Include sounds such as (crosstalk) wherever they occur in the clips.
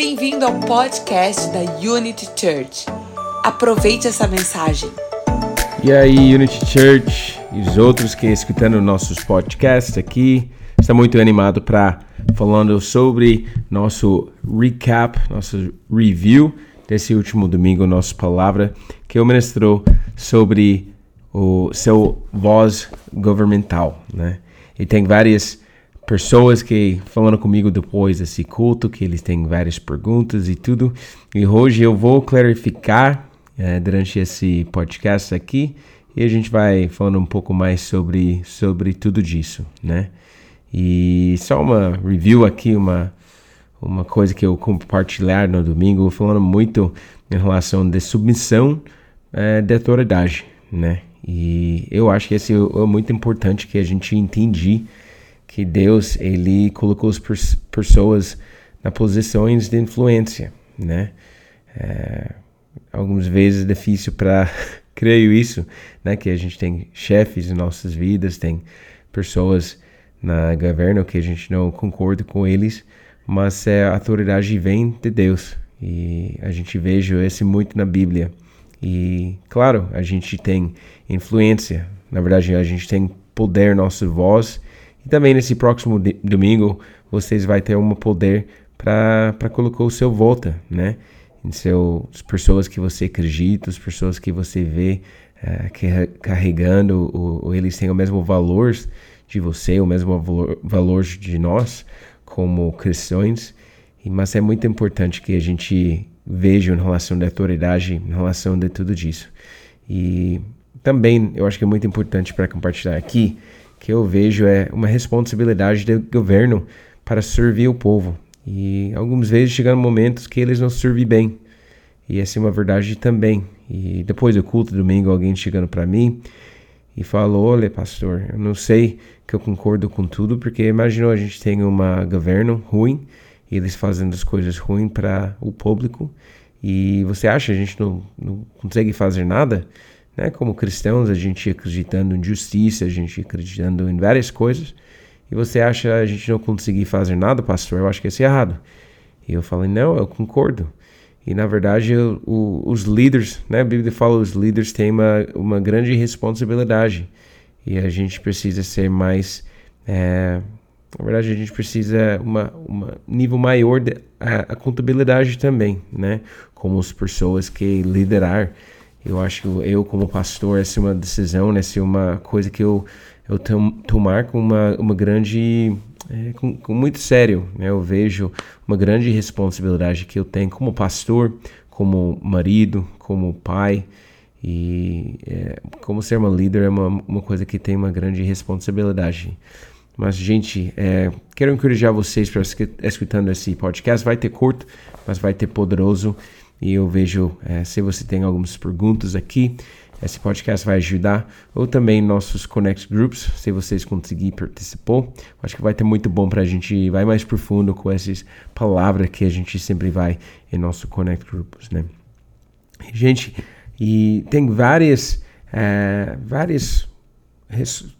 Bem-vindo ao podcast da Unity Church. Aproveite essa mensagem. E aí, Unity Church e os outros que escutando nossos podcasts aqui, está muito animado para falando sobre nosso recap, nosso review desse último domingo, nossa palavra que eu ministrou sobre o seu voz governamental, né? E tem várias pessoas que falando comigo depois desse culto, que eles têm várias perguntas e tudo. E hoje eu vou clarificar é, durante esse podcast aqui e a gente vai falando um pouco mais sobre, sobre tudo disso, né? E só uma review aqui, uma, uma coisa que eu compartilhar no domingo, falando muito em relação de submissão é, de autoridade, né? E eu acho que esse é muito importante que a gente entende que Deus ele colocou as pessoas na posições de influência, né? É, algumas vezes é difícil para (laughs) creio isso, né? Que a gente tem chefes em nossas vidas, tem pessoas na governo que a gente não concorda com eles, mas é, a autoridade vem de Deus e a gente veja esse muito na Bíblia. E claro, a gente tem influência, na verdade a gente tem poder nossa voz e também nesse próximo domingo vocês vai ter um poder para colocar o seu volta, né? Em seu, as pessoas que você acredita, as pessoas que você vê é, que, carregando, ou, ou, eles têm o mesmo valor de você, o mesmo valor, valor de nós como cristãos. Mas é muito importante que a gente veja em relação da autoridade, em relação de tudo disso. E também eu acho que é muito importante para compartilhar aqui que eu vejo é uma responsabilidade do governo para servir o povo. E algumas vezes chegam momentos que eles não servem bem. E essa é uma verdade também. E depois do culto domingo, alguém chegando para mim e falou: Olha, pastor, eu não sei que eu concordo com tudo, porque imaginou a gente tem um governo ruim e eles fazendo as coisas ruins para o público. E você acha que a gente não, não consegue fazer nada? Né? Como cristãos, a gente acreditando em justiça, a gente acreditando em várias coisas. E você acha a gente não conseguir fazer nada, pastor? Eu acho que isso é errado. E eu falei, não, eu concordo. E na verdade, eu, o, os líderes, né? A Bíblia fala os líderes têm uma, uma grande responsabilidade. E a gente precisa ser mais. É, na verdade, a gente precisa uma, nível maior de a, a contabilidade também, né? Como as pessoas que liderar eu acho que eu, como pastor, essa é uma decisão, essa é uma coisa que eu, eu tomar com uma, uma grande. É, com, com, muito sério. Né? Eu vejo uma grande responsabilidade que eu tenho como pastor, como marido, como pai. E é, como ser uma líder é uma, uma coisa que tem uma grande responsabilidade. Mas, gente, é, quero encorajar vocês para escutando esse podcast. Vai ter curto, mas vai ter poderoso. E eu vejo é, se você tem algumas perguntas aqui, esse podcast vai ajudar. Ou também nossos Connect Groups, se vocês conseguirem participar. Acho que vai ter muito bom para a gente vai mais profundo com essas palavras que a gente sempre vai em nosso Connect Groups, né? Gente, e tem várias, é, várias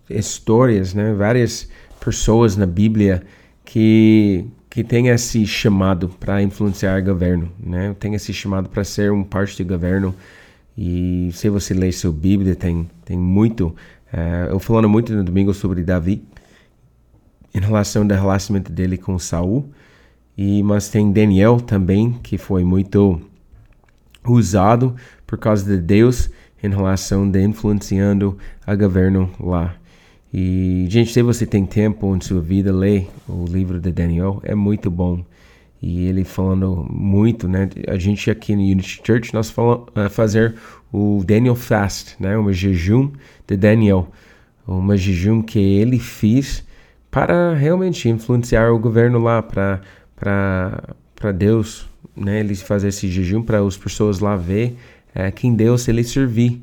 histórias, né? Várias pessoas na Bíblia que que tem esse chamado para influenciar o governo, né? Tem esse chamado para ser um parte do governo. E se você ler sua Bíblia, tem, tem muito. Uh, eu falando muito no domingo sobre Davi, em relação ao relacionamento dele com Saul. E, mas tem Daniel também, que foi muito usado por causa de Deus em relação de influenciando a governo lá. E, gente, se você tem tempo em sua vida, lê o livro de Daniel, é muito bom. E ele falando muito, né? A gente aqui no Unity Church, nós falamos uh, fazer o Daniel Fast, né? Um jejum de Daniel. Um jejum que ele fez para realmente influenciar o governo lá, para Deus, né? Ele fazer esse jejum para as pessoas lá ver é, quem Deus ele servir.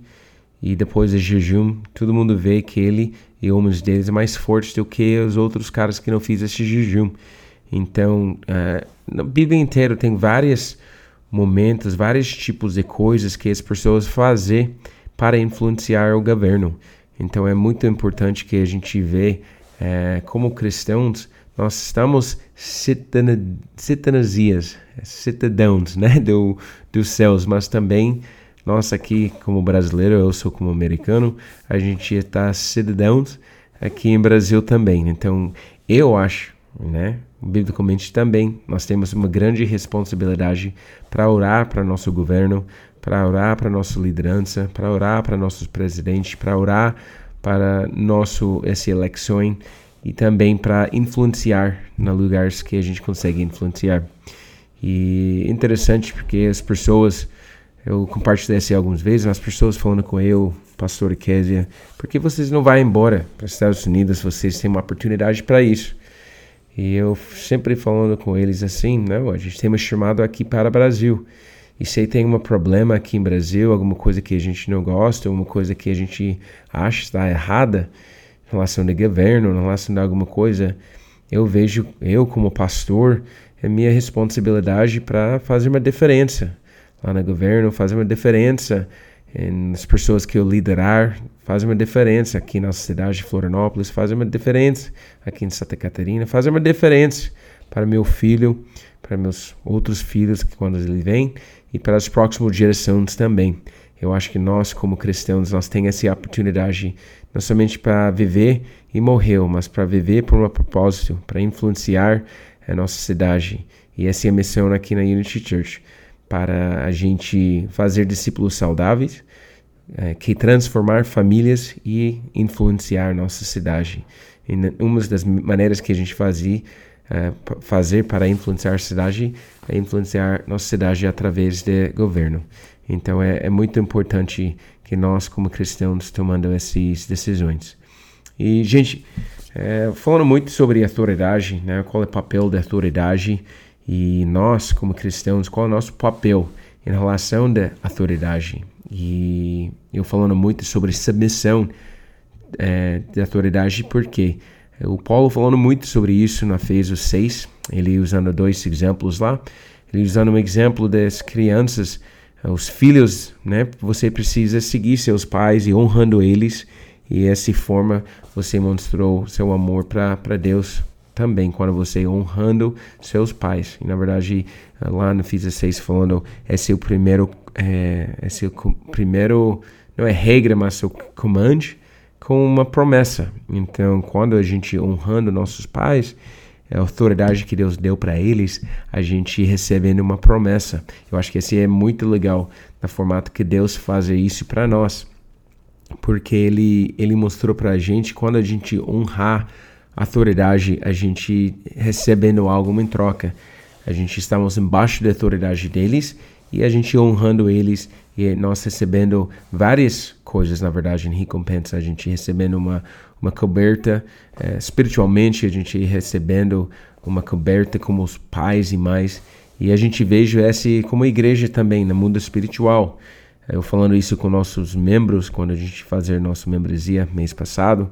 E depois do jejum, todo mundo vê que ele e homens deles é mais fortes do que os outros caras que não fizeram esse jejum. Então, uh, na Bíblia inteira tem vários momentos, vários tipos de coisas que as pessoas fazem para influenciar o governo. Então, é muito importante que a gente vê uh, como cristãos nós estamos cidadãos, cidadãos né, do, dos céus, mas também nós aqui como brasileiro, eu sou como americano, a gente está cidadãos aqui em Brasil também. Então, eu acho, né, biblicamente também, nós temos uma grande responsabilidade para orar para nosso governo, para orar para nossa liderança, para orar para nossos presidentes, para orar para nosso essa eleição e também para influenciar nos lugares que a gente consegue influenciar. E interessante porque as pessoas, eu compartilhei isso algumas vezes, as pessoas falando com eu, pastor Kézia, porque vocês não vão embora para os Estados Unidos, vocês têm uma oportunidade para isso. E eu sempre falando com eles assim, não, a gente tem um chamado aqui para o Brasil. E se tem um problema aqui em Brasil, alguma coisa que a gente não gosta, alguma coisa que a gente acha está errada, em relação de governo, em relação de alguma coisa, eu vejo, eu como pastor, é minha responsabilidade para fazer uma diferença lá no governo, fazer uma diferença nas pessoas que eu liderar, fazer uma diferença aqui na cidade de Florianópolis, fazer uma diferença aqui em Santa Catarina, fazer uma diferença para meu filho, para meus outros filhos que quando ele vem e para as próximas gerações também. Eu acho que nós, como cristãos, nós temos essa oportunidade não somente para viver e morrer, mas para viver por um propósito, para influenciar a nossa cidade. E essa é a missão aqui na Unity Church, para a gente fazer discípulos saudáveis, é, que transformar famílias e influenciar nossa cidade. E uma das maneiras que a gente fazia é, fazer para influenciar a cidade é influenciar nossa cidade através do governo. Então é, é muito importante que nós, como cristãos, tomando essas decisões. E, gente, é, falando muito sobre autoridade, né, qual é o papel da autoridade e nós, como cristãos, qual é o nosso papel em relação da autoridade. E eu falando muito sobre submissão é, da autoridade, porque o Paulo falando muito sobre isso na Efésios 6, ele usando dois exemplos lá, ele usando um exemplo das crianças os filhos, né? Você precisa seguir seus pais e honrando eles. E dessa forma você mostrou seu amor para Deus também, quando você honrando seus pais. E na verdade, lá no Física 6 falando, é o primeiro, é, é o primeiro, não é regra, mas o comando com uma promessa. Então, quando a gente honrando nossos pais, a autoridade que Deus deu para eles, a gente recebendo uma promessa. Eu acho que esse é muito legal no formato que Deus faz isso para nós, porque ele ele mostrou para a gente quando a gente honrar autoridade, a gente recebendo algo em troca. A gente estamos embaixo da autoridade deles e a gente honrando eles e nós recebendo várias coisas, na verdade, em recompensa. A gente recebendo uma, uma coberta é, espiritualmente, a gente recebendo uma coberta como os pais e mais. E a gente veja essa como igreja também, no mundo espiritual. Eu falando isso com nossos membros, quando a gente fazer nossa membresia mês passado,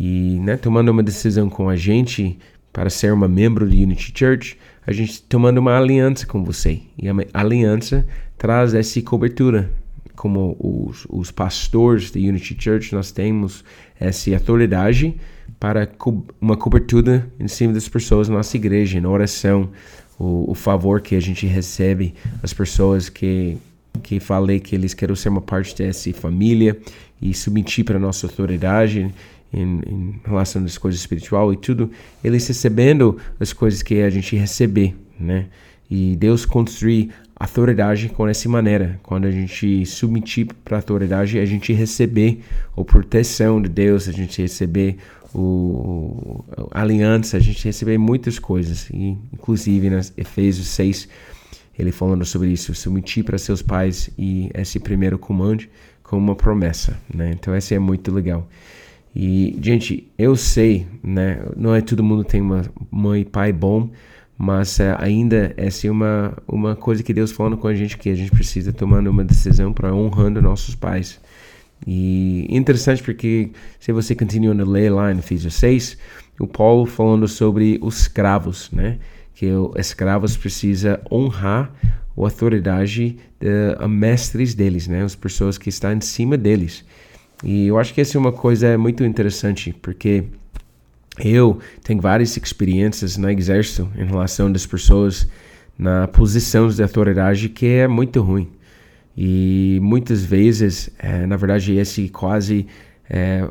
e né, tomando uma decisão com a gente para ser uma membro de Unity Church, a gente tomando uma aliança com você. E a aliança traz essa cobertura. Como os, os pastores da Unity Church, nós temos essa autoridade para co uma cobertura em cima das pessoas na nossa igreja, na oração, o, o favor que a gente recebe, as pessoas que que falei que eles querem ser uma parte dessa família e submeter para a nossa autoridade em, em relação às coisas espiritual e tudo, eles recebendo as coisas que a gente receber, né? E Deus construir autoridade com essa maneira. Quando a gente submeter para a autoridade, a gente receber a proteção de Deus, a gente receber o, a aliança, a gente receber muitas coisas. E, inclusive, nas Efésios 6, ele falando sobre isso, submeter para seus pais e esse primeiro comando com uma promessa, né? Então, esse é muito legal. E, gente, eu sei, né? Não é todo mundo tem uma mãe e pai bom, mas é, ainda é assim, uma, uma coisa que Deus falando com a gente que a gente precisa tomar uma decisão para honrando nossos pais. E interessante porque se você continua a ler lá em Efésios 6, o Paulo falando sobre os escravos, né? Que os escravos precisa honrar a autoridade de mestres deles, né? As pessoas que estão em cima deles. E eu acho que essa é uma coisa muito interessante, porque eu tenho várias experiências no exército em relação das pessoas na posição de autoridade que é muito ruim. E muitas vezes, é, na verdade, esse quase é,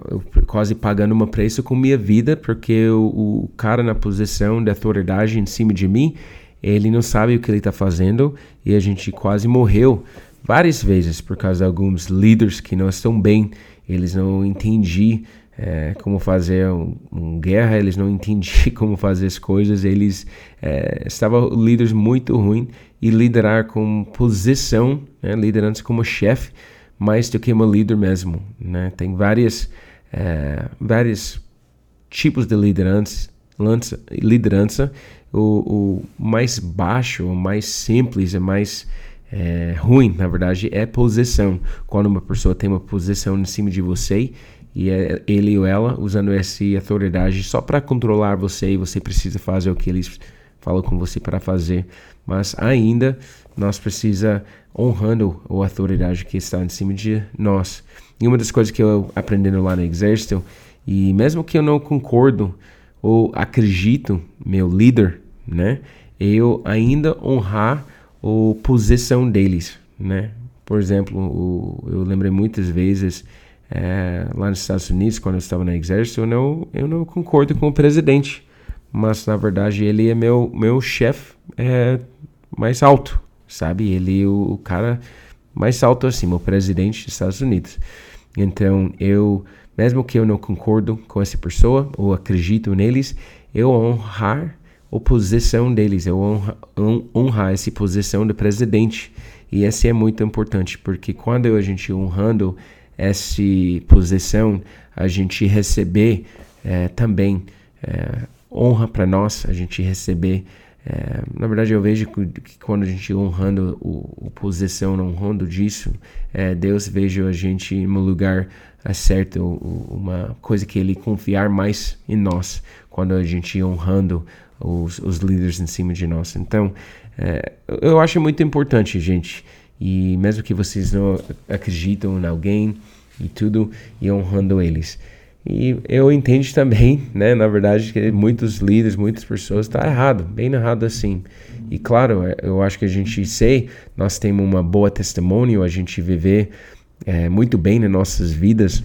quase pagando um preço com minha vida, porque o, o, cara na posição de autoridade em cima de mim, ele não sabe o que ele está fazendo e a gente quase morreu várias vezes por causa de alguns líderes que não estão bem, eles não entendiam é, como fazer um, um, guerra, eles não entendiam (laughs) como fazer as coisas, eles é, estavam líderes muito ruins e liderar com posição, né, liderança como chefe, mais do que uma líder mesmo. Né? Tem várias, é, vários tipos de liderança, liderança o, o mais baixo, o mais simples, é mais é, ruim, na verdade, é posição. Quando uma pessoa tem uma posição em cima de você e é ele ou ela usando essa autoridade só para controlar você e você precisa fazer o que eles falam com você para fazer. Mas ainda nós precisa honrando a autoridade que está em cima de nós. E uma das coisas que eu aprendendo lá no exército e mesmo que eu não concordo ou acredito meu líder, né, eu ainda honrar a posição deles, né? Por exemplo, o, eu lembrei muitas vezes é, lá nos Estados Unidos, quando eu estava no exército, eu não, eu não concordo com o presidente, mas na verdade ele é meu, meu chefe é, mais alto, sabe? Ele é o, o cara mais alto acima, o presidente dos Estados Unidos. Então eu, mesmo que eu não concordo com essa pessoa ou acredito neles, eu honrar a posição deles, eu honrar, honrar essa posição de presidente. E essa é muito importante, porque quando a gente honrando essa posição, a gente receber é, também é, honra para nós, a gente receber. É, na verdade, eu vejo que, quando a gente honrando o, o posição, honrando disso, é, Deus veja a gente em um lugar certo, uma coisa que Ele confiar mais em nós, quando a gente honrando os, os líderes em cima de nós. Então, é, eu acho muito importante, gente. E mesmo que vocês não acreditam em alguém e tudo, e honrando eles. E eu entendo também, (laughs) né, na verdade, que muitos líderes, muitas pessoas, está errado, bem errado assim. E claro, é, eu acho que a gente sei, nós temos uma boa testemunho, a gente viver é, muito bem nas nossas vidas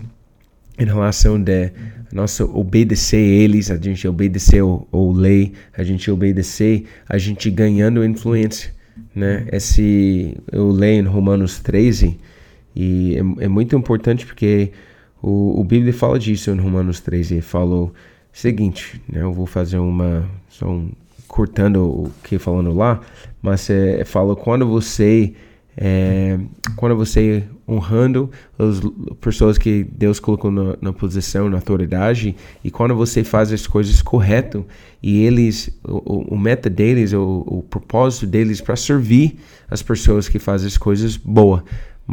em relação de nosso obedecer eles, a gente obedecer o, o lei, a gente obedecer, a gente ganhando influência, né? Esse eu leio em Romanos 13 e é, é muito importante porque o, o Bíblia fala disso em Romanos 13, ele falou seguinte, né? Eu vou fazer uma só um, cortando o que falando lá, mas é, fala quando você é, quando você honrando as pessoas que Deus colocou na, na, posição, na autoridade, e quando você faz as coisas correto e eles, o, o meta deles, o, o propósito deles para servir as pessoas que fazem as coisas boas.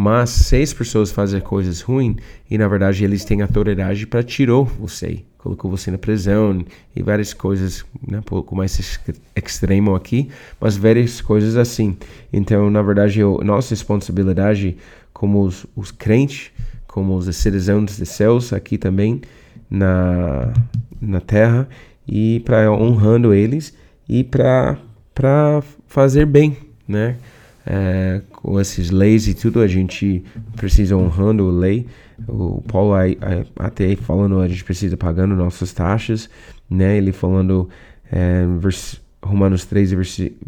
Mas seis pessoas fazem coisas ruins e na verdade eles têm autoridade para tirar você, colocou você na prisão e várias coisas, né, um pouco mais extremo aqui, mas várias coisas assim. Então, na verdade, eu, nossa responsabilidade como os, os crentes, como os cidadãos dos céus aqui também na, na terra e para honrando eles e para fazer bem, né? É, com esses leis e tudo, a gente precisa honrando a lei. O Paulo aí, até falando, a gente precisa pagando nossas taxas, né? Ele falando é, vers, Romanos 3,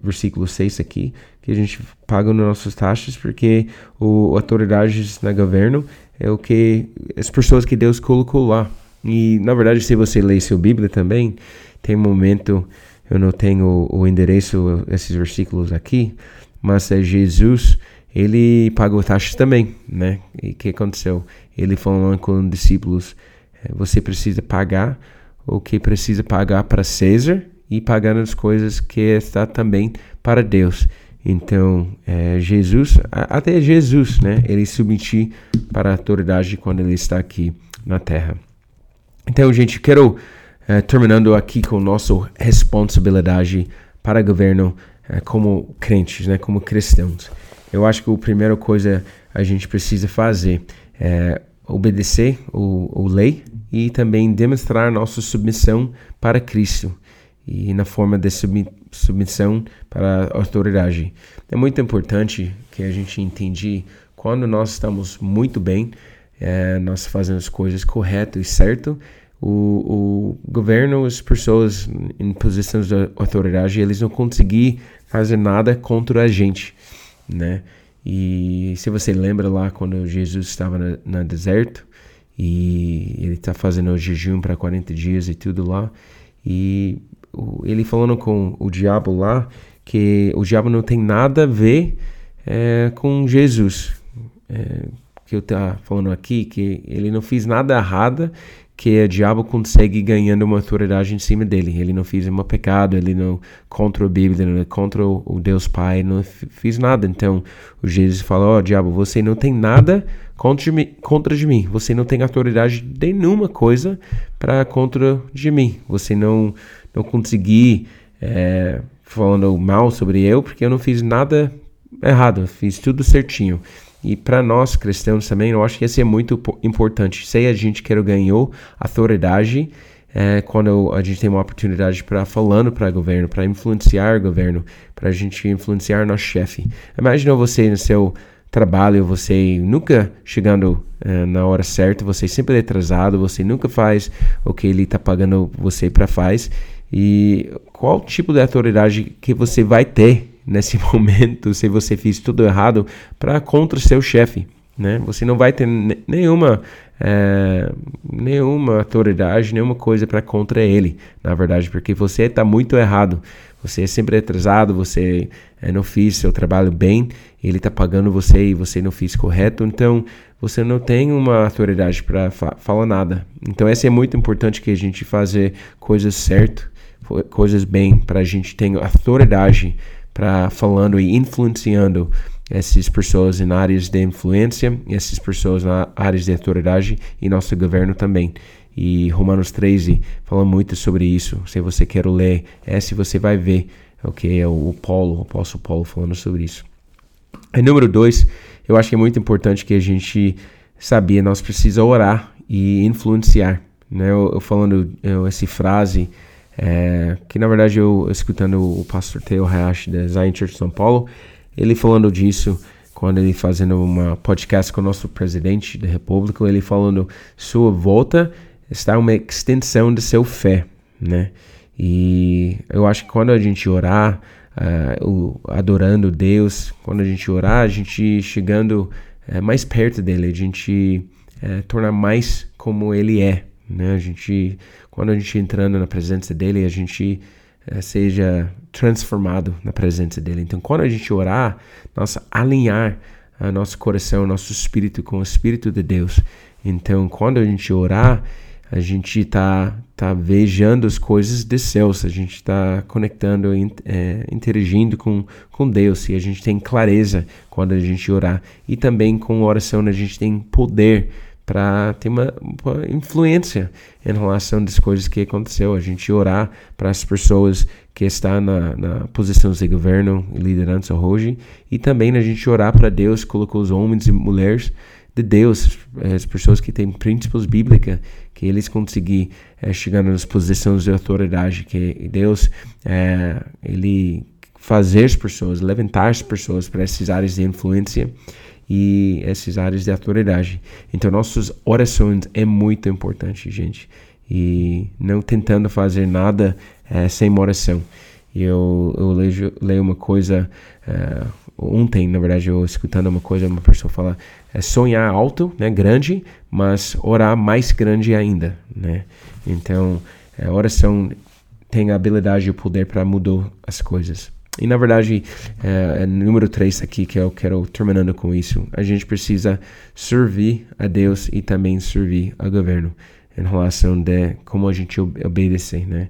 versículo 6 aqui, que a gente paga nossas taxas porque o autoridades na governo é o que as pessoas que Deus colocou lá. E na verdade, se você lê seu Bíblia também, tem momento, eu não tenho o endereço esses versículos aqui, mas é Jesus, ele pagou taxas também, né? E o que aconteceu? Ele falou com os discípulos, é, você precisa pagar o que precisa pagar para César e pagando as coisas que está também para Deus. Então, é, Jesus, até Jesus, né? Ele submetir para a autoridade quando ele está aqui na terra. Então, gente, quero é, terminando aqui com nossa responsabilidade para o governo como crentes, né, como cristãos. Eu acho que a primeira coisa a gente precisa fazer é obedecer o, o lei e também demonstrar nossa submissão para Cristo e na forma de submissão para a autoridade. É muito importante que a gente entenda quando nós estamos muito bem, é, nós fazemos coisas corretas e certo, o, o governo, as pessoas em posições de autoridade, eles não conseguem fazer nada contra a gente, né? E se você lembra lá quando Jesus estava no, deserto e ele está fazendo o jejum para 40 dias e tudo lá, e ele falando com o diabo lá que o diabo não tem nada a ver é, com Jesus. É, que eu tá falando aqui que ele não fez nada errado que o diabo consegue ganhando uma autoridade em cima dele. Ele não fez um pecado, ele não contra a Bíblia, não contra o Deus Pai, não fez nada. Então, o Jesus falou: "Ó, oh, diabo, você não tem nada contra de, contra de mim. Você não tem autoridade de nenhuma coisa para contra de mim. Você não não consegui é, falando mal sobre eu porque eu não fiz nada errado, fiz tudo certinho. E para nós cristãos também, eu acho que isso é muito importante. Se a gente quer ganhou autoridade, é, quando a gente tem uma oportunidade para falando para o governo, para influenciar o governo, para a gente influenciar nosso chefe. Imagina você no seu trabalho, você nunca chegando é, na hora certa, você sempre é atrasado, você nunca faz o que ele está pagando você para faz. E qual tipo de autoridade que você vai ter nesse (laughs) momento se você fez tudo errado para contra o seu chefe, né? Você não vai ter nenhuma é, nenhuma autoridade, nenhuma coisa para contra ele, na verdade, porque você está muito errado. Você é sempre atrasado, você é, não fez seu trabalho bem, ele está pagando você e você não fez correto, então você não tem uma autoridade para fa falar nada. Então, essa é muito importante que a gente fazer coisas certo, coisas bem, para a gente ter autoridade para falando e influenciando essas pessoas em áreas de influência, essas pessoas na áreas de autoridade e nosso governo também. E Romanos 13 fala muito sobre isso. Se você quer ler esse, você vai ver o que é o Paulo, o apóstolo Paulo falando sobre isso. E número dois, eu acho que é muito importante que a gente sabia, nós precisamos orar e influenciar. Né? Eu, eu falando eu, essa frase é, que na verdade eu escutando o pastor Theo Hayashi da Zion Church São Paulo, ele falando disso quando ele fazendo uma podcast com o nosso presidente da República, ele falando sua volta está uma extensão de seu fé, né? E eu acho que quando a gente orar, uh, adorando Deus, quando a gente orar, a gente chegando uh, mais perto dele, a gente uh, torna mais como ele é, né? A gente, quando a gente entrando na presença dele, a gente é, seja transformado na presença dele. Então, quando a gente orar, nós alinhar a nosso coração, nosso espírito com o espírito de Deus. Então, quando a gente orar, a gente está tá vejando as coisas de céus, a gente está conectando, é, interagindo com, com Deus e a gente tem clareza quando a gente orar. E também com oração a gente tem poder para ter uma, uma, influência em relação às coisas que aconteceu. A gente orar para as pessoas que estão na, na posição de governo e liderança hoje e também a gente orar para Deus, colocou os homens e mulheres de Deus, as pessoas que têm princípios bíblicos, que eles conseguir é, chegar nas posições de autoridade, que Deus é, ele fazer as pessoas, levantar as pessoas para essas áreas de influência e essas áreas de autoridade. Então, nossas orações é muito importante, gente. E não tentando fazer nada é, sem oração. Eu, eu leio, leio uma coisa, uh, ontem, na verdade, eu escutando uma coisa, uma pessoa fala, é sonhar alto, né, grande, mas orar mais grande ainda, né? Então, a oração tem a habilidade e o poder para mudar as coisas. E na verdade, é, é número 3 aqui que eu quero terminando com isso. A gente precisa servir a Deus e também servir ao governo em relação de como a gente obedecer, né?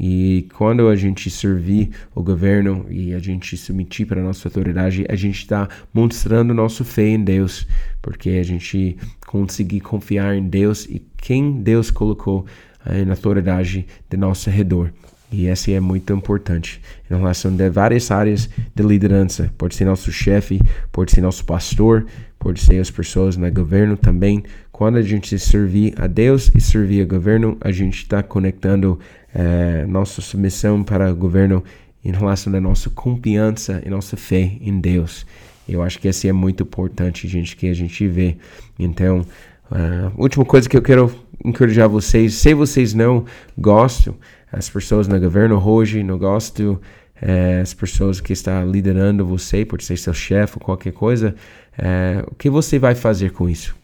E quando a gente servir o governo e a gente submeter para a nossa autoridade, a gente está mostrando nosso fé em Deus, porque a gente conseguir confiar em Deus e quem Deus colocou eh, na autoridade de nosso redor. E essa é muito importante em relação a várias áreas de liderança. Pode ser nosso chefe, pode ser nosso pastor, pode ser as pessoas no governo também. quando a gente servir a Deus e servir o governo, a gente está conectando é, nossa submissão para o governo em relação à nossa confiança e nossa fé em Deus. Eu acho que esse é muito importante, gente, que a gente vê. Então, a última coisa que eu quero encorajar vocês, se vocês não gostam, as pessoas no governo hoje não gostam, é, as pessoas que estão liderando você, por ser seu chefe ou qualquer coisa, é, o que você vai fazer com isso?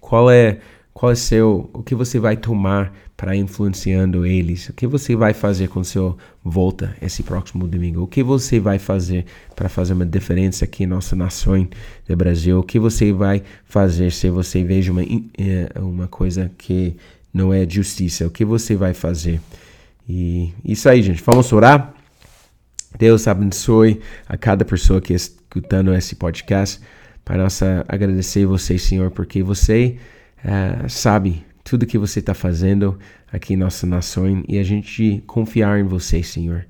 Qual é qual é seu, o que você vai tomar para influenciando eles? O que você vai fazer com seu volta esse próximo domingo? O que você vai fazer para fazer uma diferença aqui em nossa nação do Brasil? O que você vai fazer se você veja uma, eh, uma coisa que não é justiça? O que você vai fazer? E isso aí, gente. Vamos orar? Deus abençoe a cada pessoa que está escutando esse podcast. Para nossa agradecer você, Senhor, porque você uh, sabe tudo que você está fazendo aqui em nossa nação e a gente confiar em você, Senhor.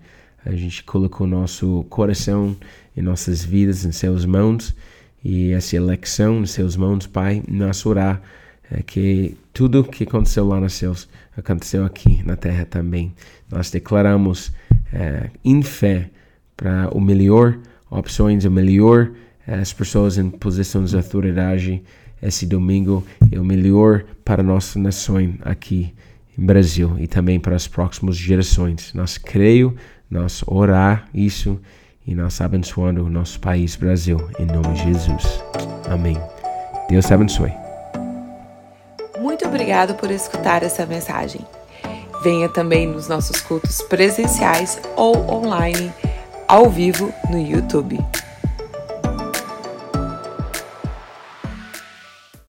A gente colocou nosso coração e nossas vidas em seus mãos e essa eleição em seus mãos, Pai, nós orar é, que tudo que aconteceu lá nos céus aconteceu aqui na terra também. Nós declaramos é, em fé para o melhor opções, o melhor as pessoas em posições de autoridade esse domingo é o melhor para nossa nação aqui em Brasil e também para as próximas gerações. Nós creio, nós orar isso e nós abençoando o nosso país Brasil em nome de Jesus. Amém. Deus abençoe. Muito obrigado por escutar essa mensagem. Venha também nos nossos cultos presenciais ou online, ao vivo no YouTube.